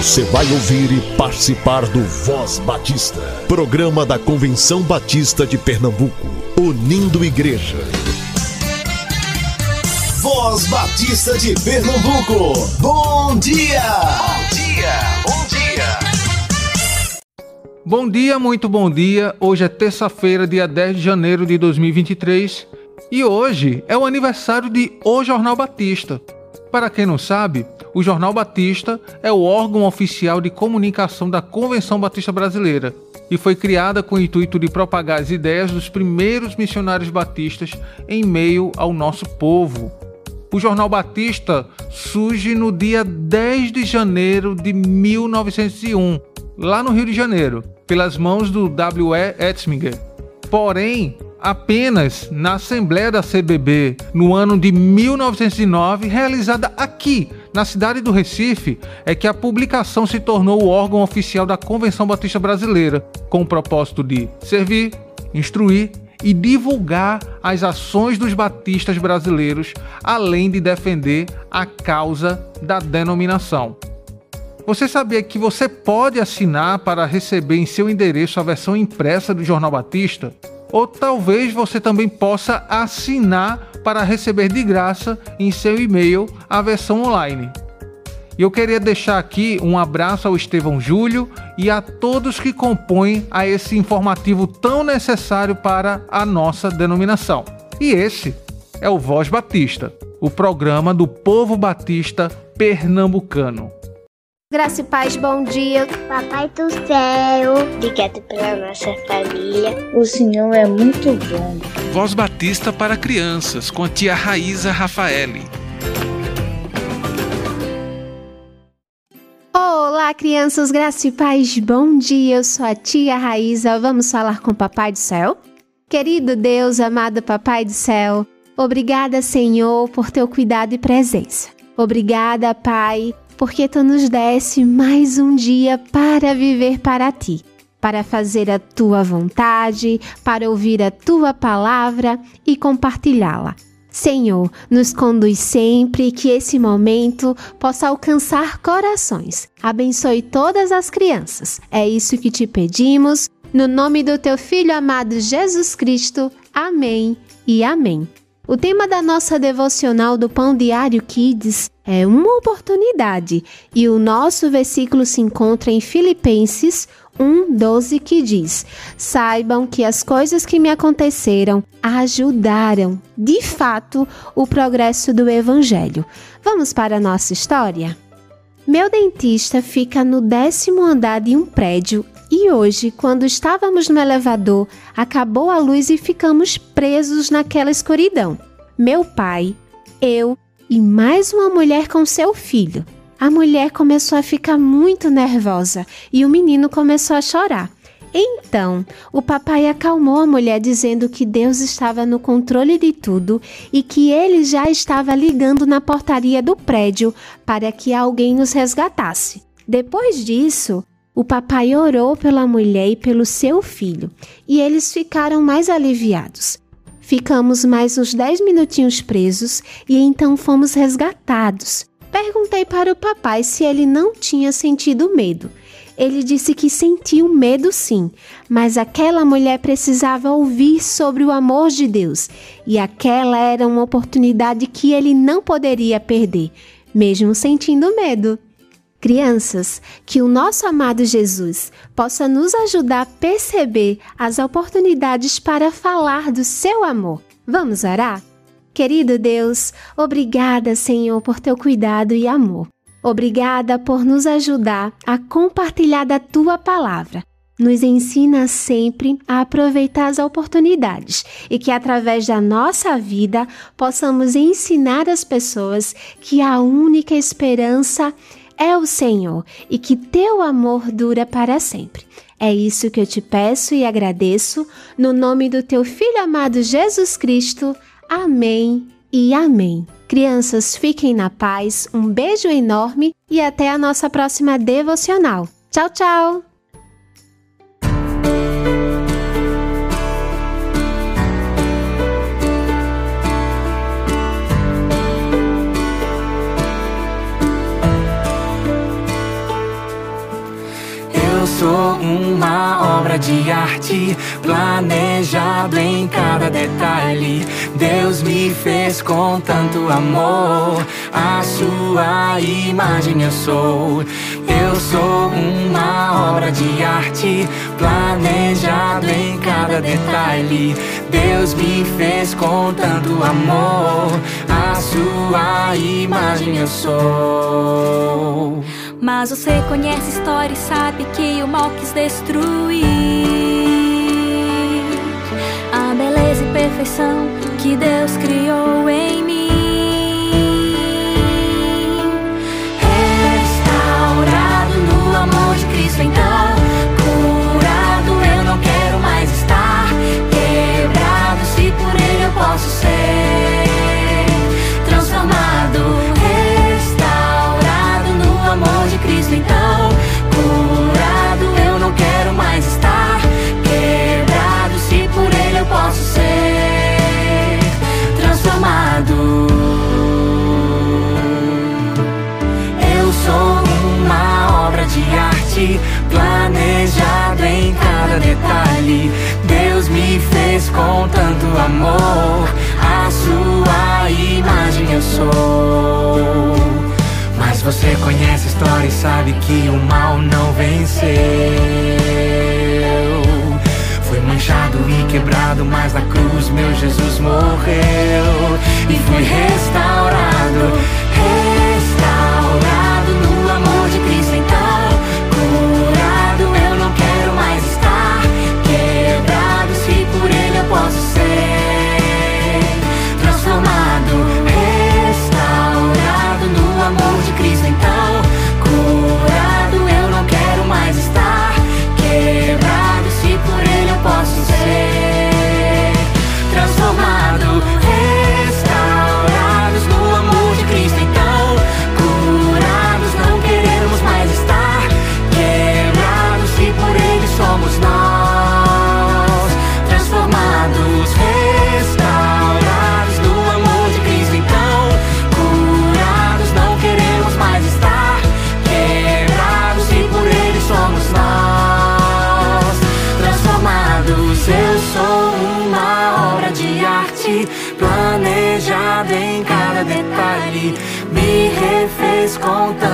Você vai ouvir e participar do Voz Batista, programa da Convenção Batista de Pernambuco, unindo igreja. Voz Batista de Pernambuco, bom dia! Bom dia, bom dia! Bom dia, muito bom dia. Hoje é terça-feira, dia 10 de janeiro de 2023 e hoje é o aniversário de O Jornal Batista. Para quem não sabe, o Jornal Batista é o órgão oficial de comunicação da Convenção Batista Brasileira e foi criada com o intuito de propagar as ideias dos primeiros missionários batistas em meio ao nosso povo. O Jornal Batista surge no dia 10 de janeiro de 1901, lá no Rio de Janeiro, pelas mãos do W.E. Etzminger. Porém, apenas na Assembleia da CBB no ano de 1909, realizada aqui na cidade do Recife, é que a publicação se tornou o órgão oficial da Convenção Batista Brasileira, com o propósito de servir, instruir e divulgar as ações dos batistas brasileiros, além de defender a causa da denominação. Você sabia que você pode assinar para receber em seu endereço a versão impressa do Jornal Batista? Ou talvez você também possa assinar para receber de graça em seu e-mail a versão online. E eu queria deixar aqui um abraço ao Estevão Júlio e a todos que compõem a esse informativo tão necessário para a nossa denominação. E esse é o Voz Batista, o programa do povo batista pernambucano. Graça e paz, bom dia. Papai do céu, obrigado pela nossa família. O Senhor é muito bom. Voz Batista para crianças, com a tia Raíza Rafaeli. Olá, crianças, graça e paz, bom dia. Eu sou a tia Raíza. Vamos falar com o Papai do Céu? Querido Deus, amado Papai do Céu, obrigada, Senhor, por teu cuidado e presença. Obrigada, Pai porque tu nos desse mais um dia para viver para ti, para fazer a tua vontade, para ouvir a tua palavra e compartilhá-la. Senhor, nos conduz sempre que esse momento possa alcançar corações. Abençoe todas as crianças. É isso que te pedimos, no nome do teu filho amado Jesus Cristo. Amém e amém. O tema da nossa devocional do Pão Diário Kids é uma oportunidade e o nosso versículo se encontra em Filipenses 1:12 que diz: Saibam que as coisas que me aconteceram ajudaram, de fato, o progresso do evangelho. Vamos para a nossa história? Meu dentista fica no décimo andar de um prédio e hoje, quando estávamos no elevador, acabou a luz e ficamos presos naquela escuridão. Meu pai, eu e mais uma mulher com seu filho. A mulher começou a ficar muito nervosa e o menino começou a chorar. Então, o papai acalmou a mulher dizendo que Deus estava no controle de tudo e que ele já estava ligando na portaria do prédio para que alguém nos resgatasse. Depois disso, o papai orou pela mulher e pelo seu filho, e eles ficaram mais aliviados. Ficamos mais uns 10 minutinhos presos e então fomos resgatados. Perguntei para o papai se ele não tinha sentido medo. Ele disse que sentiu medo sim, mas aquela mulher precisava ouvir sobre o amor de Deus e aquela era uma oportunidade que ele não poderia perder, mesmo sentindo medo. Crianças, que o nosso amado Jesus possa nos ajudar a perceber as oportunidades para falar do seu amor. Vamos orar? Querido Deus, obrigada, Senhor, por teu cuidado e amor. Obrigada por nos ajudar a compartilhar da tua palavra. Nos ensina sempre a aproveitar as oportunidades e que através da nossa vida possamos ensinar as pessoas que a única esperança é o Senhor e que teu amor dura para sempre. É isso que eu te peço e agradeço, no nome do teu Filho amado Jesus Cristo. Amém e amém. Crianças, fiquem na paz, um beijo enorme e até a nossa próxima devocional. Tchau, tchau! de arte, planejado em cada detalhe. Deus me fez com tanto amor, a sua imagem eu sou. Eu sou uma obra de arte, planejado em cada detalhe. Deus me fez com tanto amor, a sua imagem eu sou. Mas você conhece a história e sabe que o mal quis destruir. perfeição que Deus criou em mim.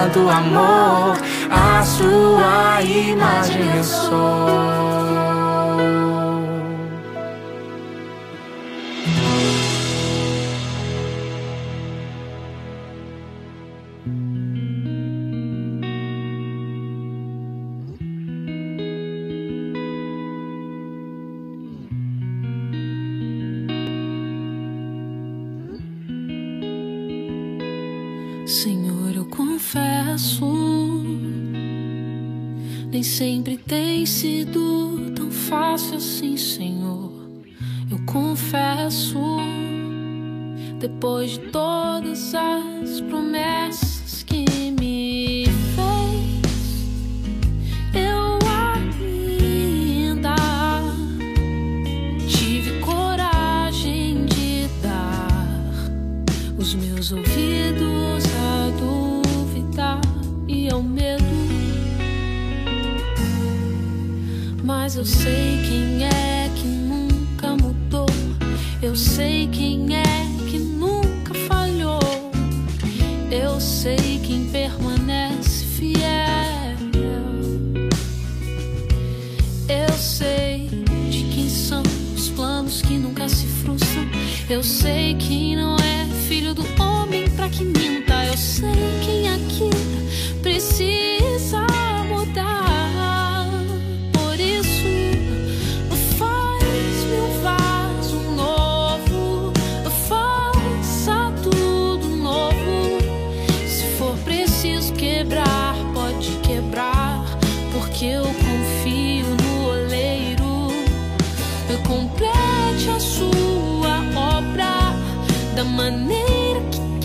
tanto amor, a sua imagem eu sou. eu sei quem é que nunca mudou. Eu sei quem é que nunca falhou. Eu sei quem permanece fiel. Eu sei de quem são os planos que nunca se frustram. Eu sei que não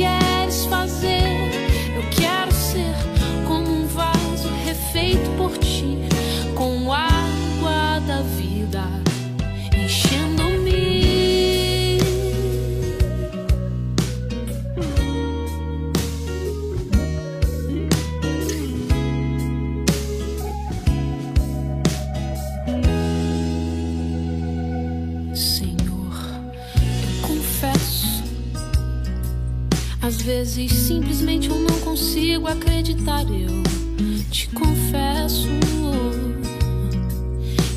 queres fazer. Eu quero ser como um vaso refeito por ti, com água. Vezes simplesmente eu não consigo acreditar. Eu te confesso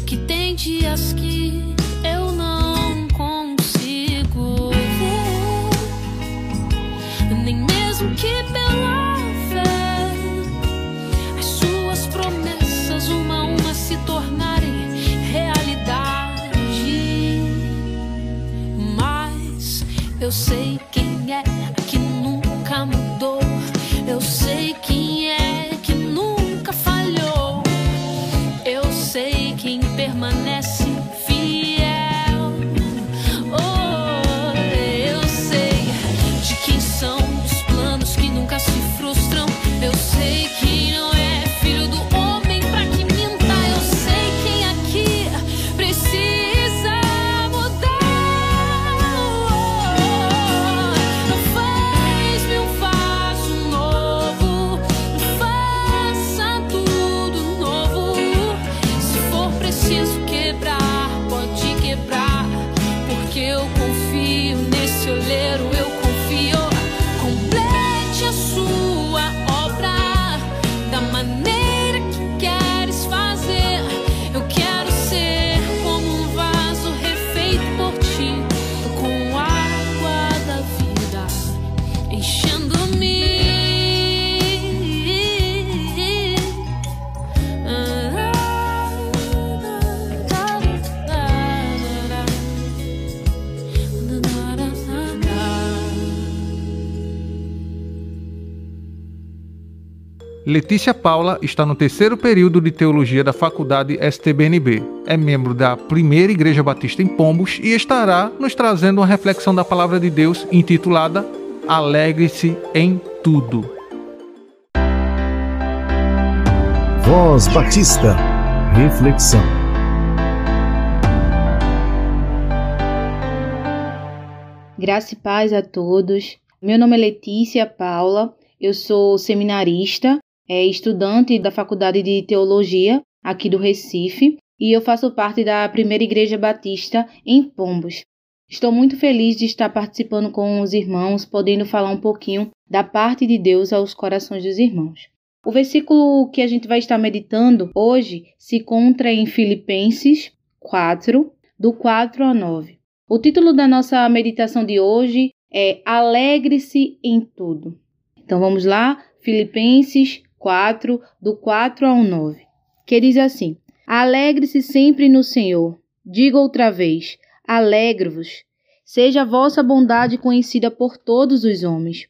que tem dias que eu não consigo ver, nem mesmo que pela fé as suas promessas uma a uma se tornarem realidade. Mas eu sei quem é que nunca mudou. Eu refeito Letícia Paula está no terceiro período de teologia da Faculdade STBNB. É membro da Primeira Igreja Batista em Pombos e estará nos trazendo uma reflexão da palavra de Deus intitulada Alegre-se em tudo. Voz Batista. Reflexão. Graça e paz a todos. Meu nome é Letícia Paula, eu sou seminarista, é estudante da Faculdade de Teologia aqui do Recife e eu faço parte da Primeira Igreja Batista em Pombos. Estou muito feliz de estar participando com os irmãos, podendo falar um pouquinho da parte de Deus aos corações dos irmãos. O versículo que a gente vai estar meditando hoje se encontra em Filipenses 4, do 4 ao 9. O título da nossa meditação de hoje é Alegre-se em tudo. Então vamos lá, Filipenses 4, do 4 ao 9, que diz assim: Alegre-se sempre no Senhor. Digo outra vez: alegre-vos. Seja a vossa bondade conhecida por todos os homens.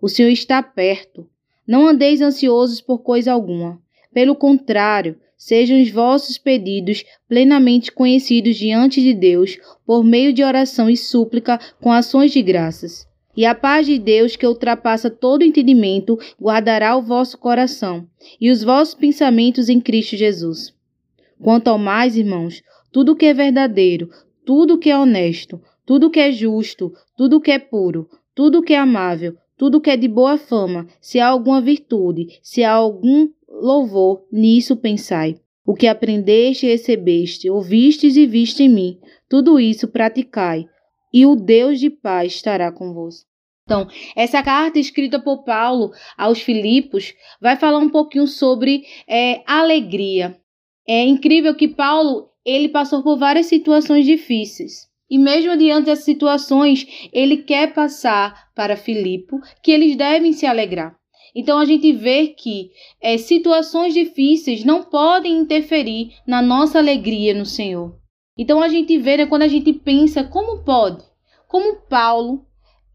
O Senhor está perto. Não andeis ansiosos por coisa alguma. Pelo contrário, sejam os vossos pedidos plenamente conhecidos diante de Deus por meio de oração e súplica com ações de graças. E a paz de Deus, que ultrapassa todo entendimento, guardará o vosso coração e os vossos pensamentos em Cristo Jesus. Quanto ao mais, irmãos, tudo que é verdadeiro, tudo que é honesto, tudo que é justo, tudo que é puro, tudo que é amável, tudo que é de boa fama, se há alguma virtude, se há algum louvor, nisso pensai. O que aprendeste e recebeste, ouvistes e viste em mim, tudo isso praticai, e o Deus de paz estará convosco. Então, essa carta escrita por Paulo aos Filipos vai falar um pouquinho sobre é, alegria. É incrível que Paulo ele passou por várias situações difíceis. E mesmo diante dessas situações, ele quer passar para Filipe que eles devem se alegrar. Então a gente vê que é, situações difíceis não podem interferir na nossa alegria no Senhor. Então a gente vê né, quando a gente pensa como pode, como Paulo,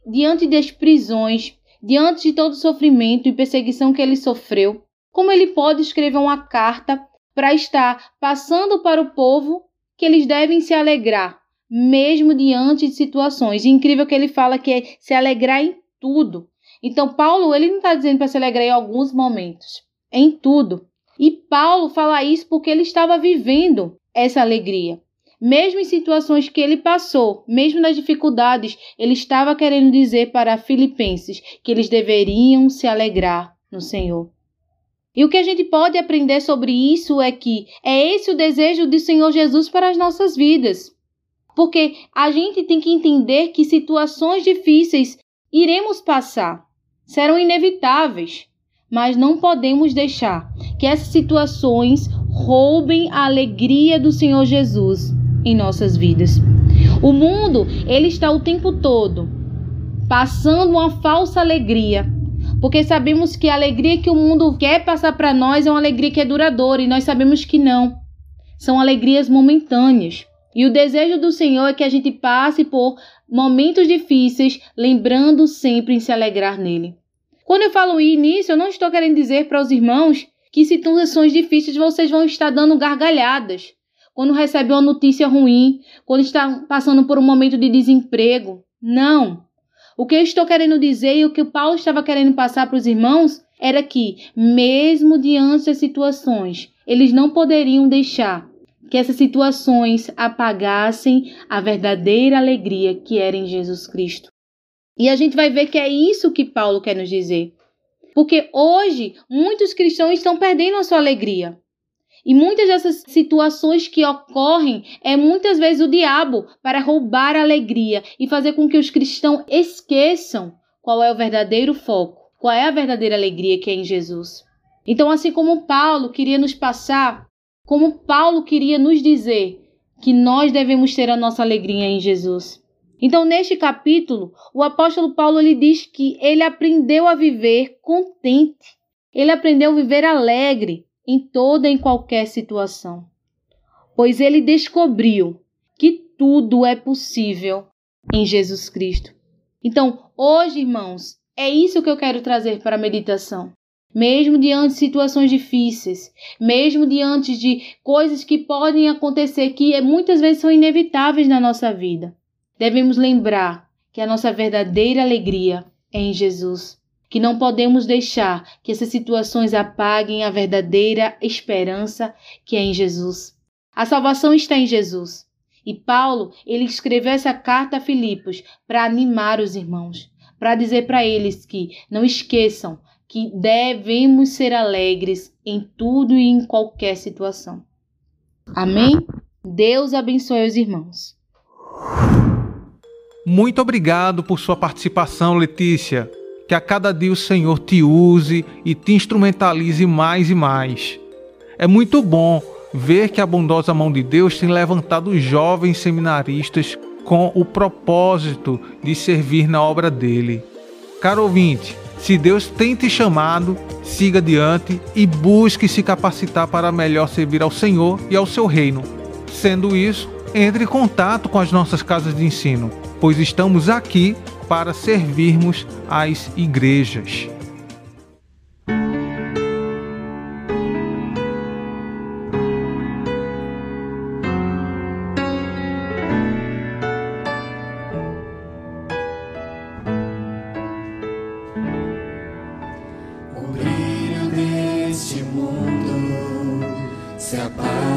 diante das prisões, diante de todo o sofrimento e perseguição que ele sofreu, como ele pode escrever uma carta para estar passando para o povo que eles devem se alegrar, mesmo diante de situações. E incrível que ele fala que é se alegrar em tudo. Então, Paulo, ele não está dizendo para se alegrar em alguns momentos, é em tudo. E Paulo fala isso porque ele estava vivendo essa alegria. Mesmo em situações que ele passou, mesmo nas dificuldades, ele estava querendo dizer para Filipenses que eles deveriam se alegrar no Senhor. E o que a gente pode aprender sobre isso é que é esse o desejo do Senhor Jesus para as nossas vidas. Porque a gente tem que entender que situações difíceis iremos passar. serão inevitáveis, mas não podemos deixar que essas situações roubem a alegria do Senhor Jesus em nossas vidas. O mundo, ele está o tempo todo passando uma falsa alegria, porque sabemos que a alegria que o mundo quer passar para nós é uma alegria que é duradoura e nós sabemos que não. São alegrias momentâneas. E o desejo do Senhor é que a gente passe por momentos difíceis, lembrando sempre em se alegrar nele. Quando eu falo nisso, eu não estou querendo dizer para os irmãos que situações difíceis vocês vão estar dando gargalhadas. Quando recebe uma notícia ruim, quando está passando por um momento de desemprego. Não. O que eu estou querendo dizer e o que o Paulo estava querendo passar para os irmãos era que, mesmo diante das situações, eles não poderiam deixar que essas situações apagassem a verdadeira alegria que era em Jesus Cristo. E a gente vai ver que é isso que Paulo quer nos dizer. Porque hoje muitos cristãos estão perdendo a sua alegria. E muitas dessas situações que ocorrem é muitas vezes o diabo para roubar a alegria e fazer com que os cristãos esqueçam qual é o verdadeiro foco, qual é a verdadeira alegria que é em Jesus. Então, assim como Paulo queria nos passar, como Paulo queria nos dizer que nós devemos ter a nossa alegria em Jesus. Então, neste capítulo, o apóstolo Paulo lhe diz que ele aprendeu a viver contente. Ele aprendeu a viver alegre em toda e em qualquer situação. Pois ele descobriu que tudo é possível em Jesus Cristo. Então, hoje, irmãos, é isso que eu quero trazer para a meditação. Mesmo diante de situações difíceis, mesmo diante de coisas que podem acontecer que muitas vezes são inevitáveis na nossa vida devemos lembrar que a nossa verdadeira alegria é em Jesus, que não podemos deixar que essas situações apaguem a verdadeira esperança que é em Jesus. A salvação está em Jesus. E Paulo, ele escreveu essa carta a Filipos para animar os irmãos, para dizer para eles que não esqueçam que devemos ser alegres em tudo e em qualquer situação. Amém? Deus abençoe os irmãos. Muito obrigado por sua participação, Letícia. Que a cada dia o Senhor te use e te instrumentalize mais e mais. É muito bom ver que a bondosa mão de Deus tem levantado jovens seminaristas com o propósito de servir na obra dele. Caro ouvinte, se Deus tem te chamado, siga adiante e busque se capacitar para melhor servir ao Senhor e ao seu reino. Sendo isso, entre em contato com as nossas casas de ensino pois estamos aqui para servirmos as igrejas. se apaga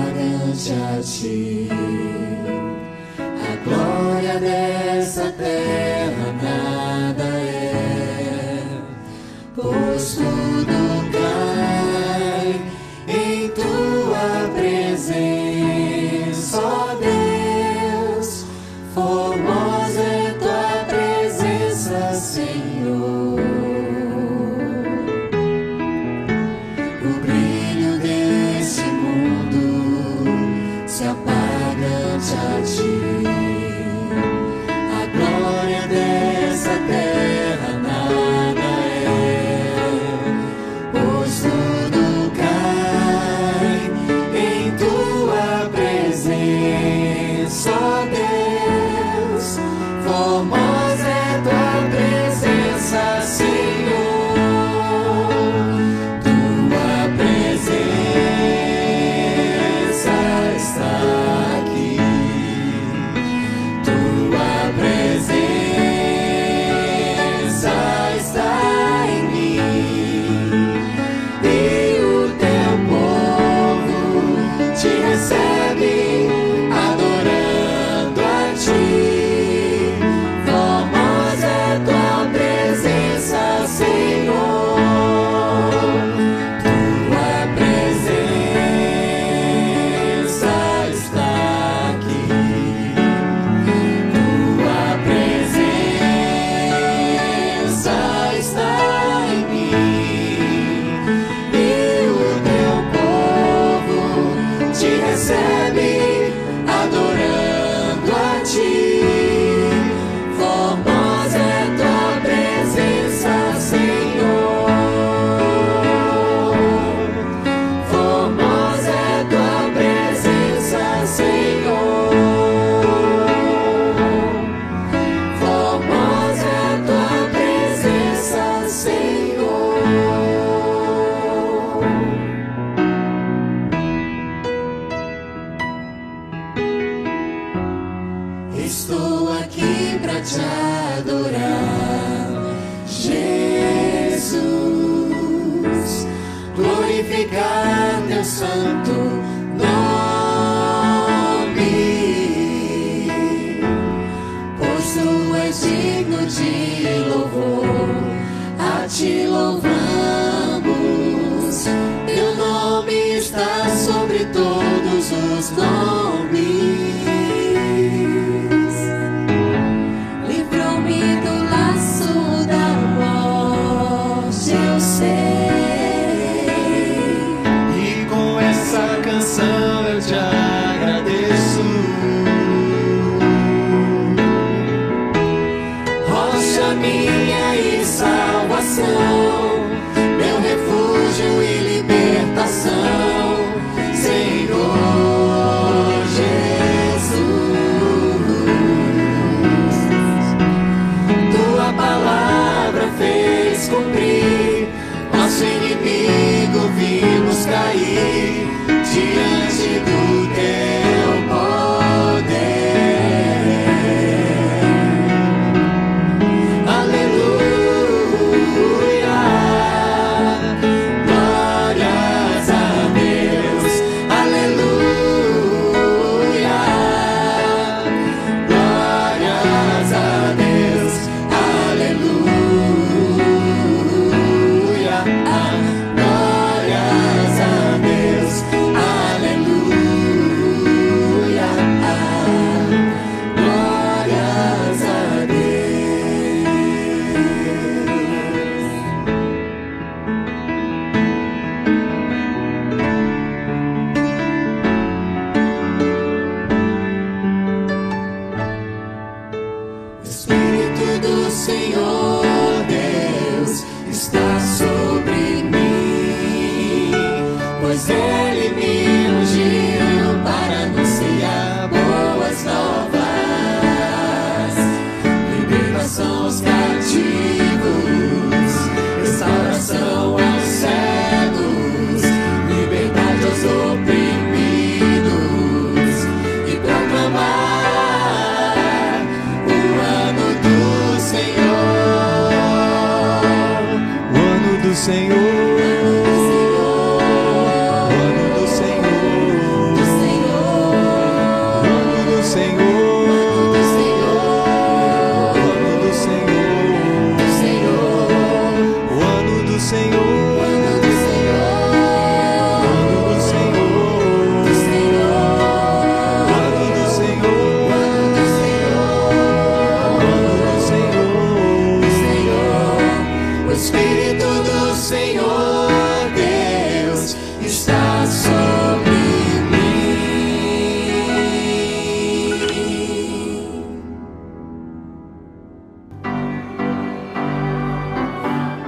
todos os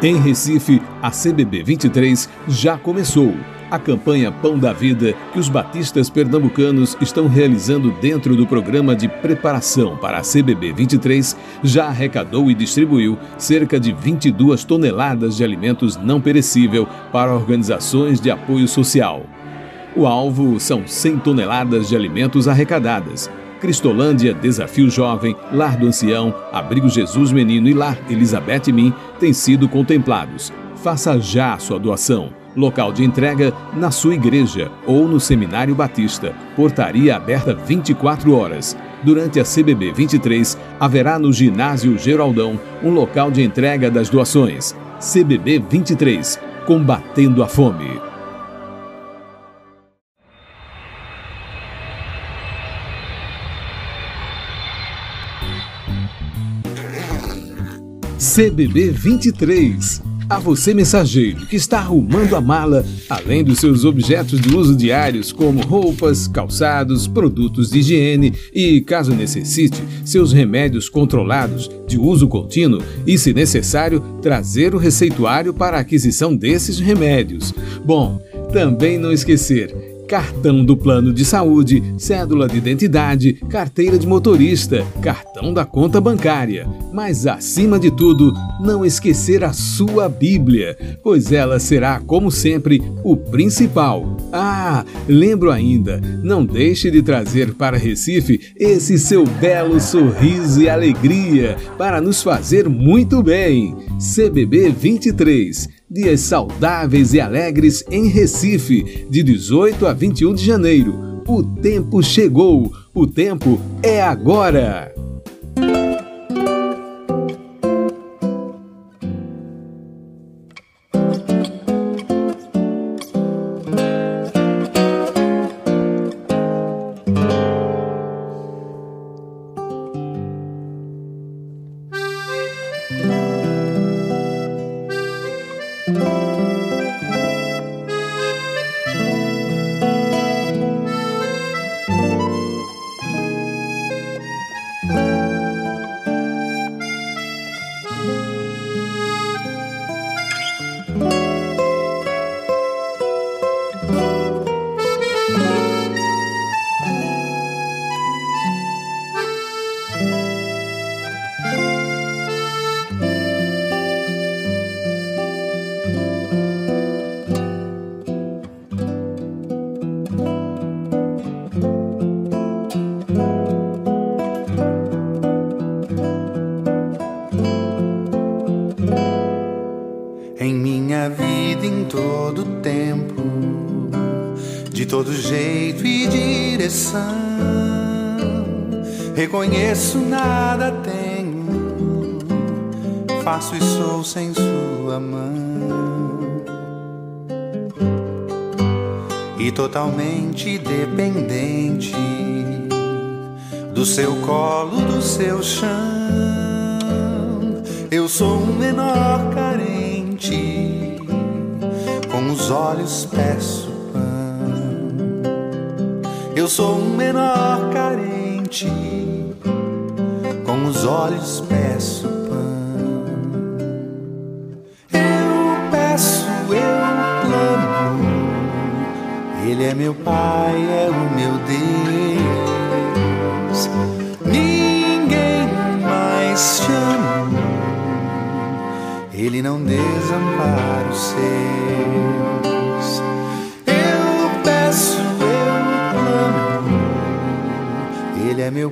Em Recife, a CBB 23 já começou. A campanha Pão da Vida que os batistas pernambucanos estão realizando dentro do programa de preparação para a CBB 23 já arrecadou e distribuiu cerca de 22 toneladas de alimentos não perecível para organizações de apoio social. O alvo são 100 toneladas de alimentos arrecadadas, Cristolândia, Desafio Jovem, Lar do Ancião, Abrigo Jesus Menino e Lar Elizabeth Min têm sido contemplados. Faça já sua doação. Local de entrega na sua igreja ou no Seminário Batista. Portaria aberta 24 horas. Durante a CBB 23, haverá no Ginásio Geraldão um local de entrega das doações. CBB 23 Combatendo a Fome. CBB 23. A você, mensageiro, que está arrumando a mala, além dos seus objetos de uso diários, como roupas, calçados, produtos de higiene e, caso necessite, seus remédios controlados de uso contínuo e, se necessário, trazer o receituário para a aquisição desses remédios. Bom, também não esquecer cartão do plano de saúde, cédula de identidade, carteira de motorista, cartão da conta bancária. Mas acima de tudo, não esquecer a sua Bíblia, pois ela será, como sempre, o principal. Ah, lembro ainda, não deixe de trazer para Recife esse seu belo sorriso e alegria para nos fazer muito bem. CBB 23 Dias saudáveis e alegres em Recife, de 18 a 21 de janeiro. O tempo chegou, o tempo é agora! Reconheço nada tenho, faço e sou sem sua mão. E totalmente dependente do seu colo, do seu chão. Eu sou um menor os olhos peço pão. Eu sou um menor carente com os olhos peço pão. Eu peço, eu clamo. Ele é meu Pai, é o meu Deus.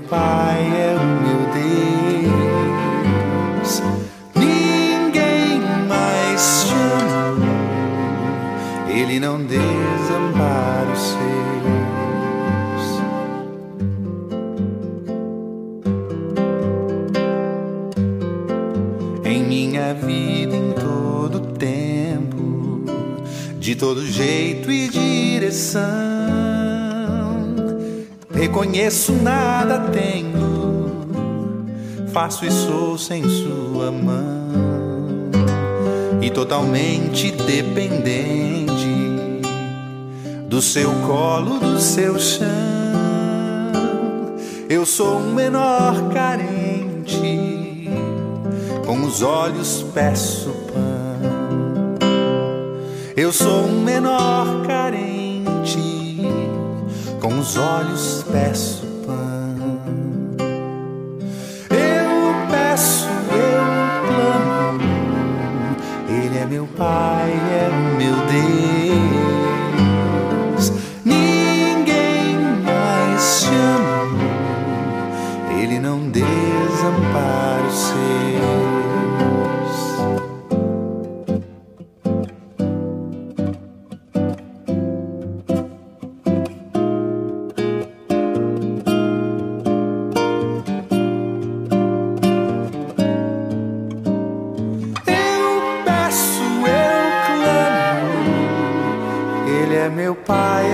Pai, é o faço e sou sem sua mão e totalmente dependente do seu colo, do seu chão. Eu sou um menor carente, com os olhos peço pão. Eu sou um menor carente, com os olhos peço Pai é o meu Deus.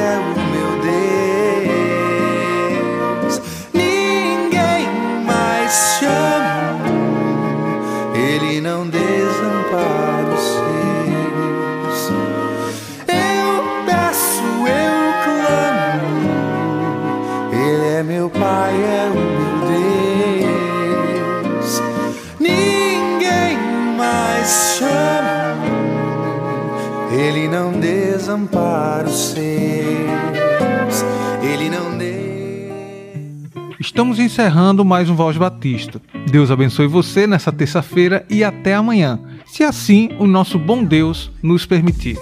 é o meu Deus. Estamos encerrando mais um Voz Batista. Deus abençoe você nessa terça-feira e até amanhã, se assim o nosso bom Deus nos permitir.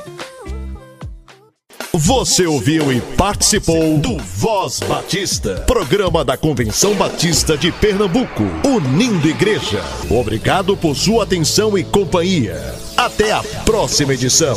Você ouviu e participou do Voz Batista, programa da Convenção Batista de Pernambuco, unindo igreja. Obrigado por sua atenção e companhia. Até a próxima edição.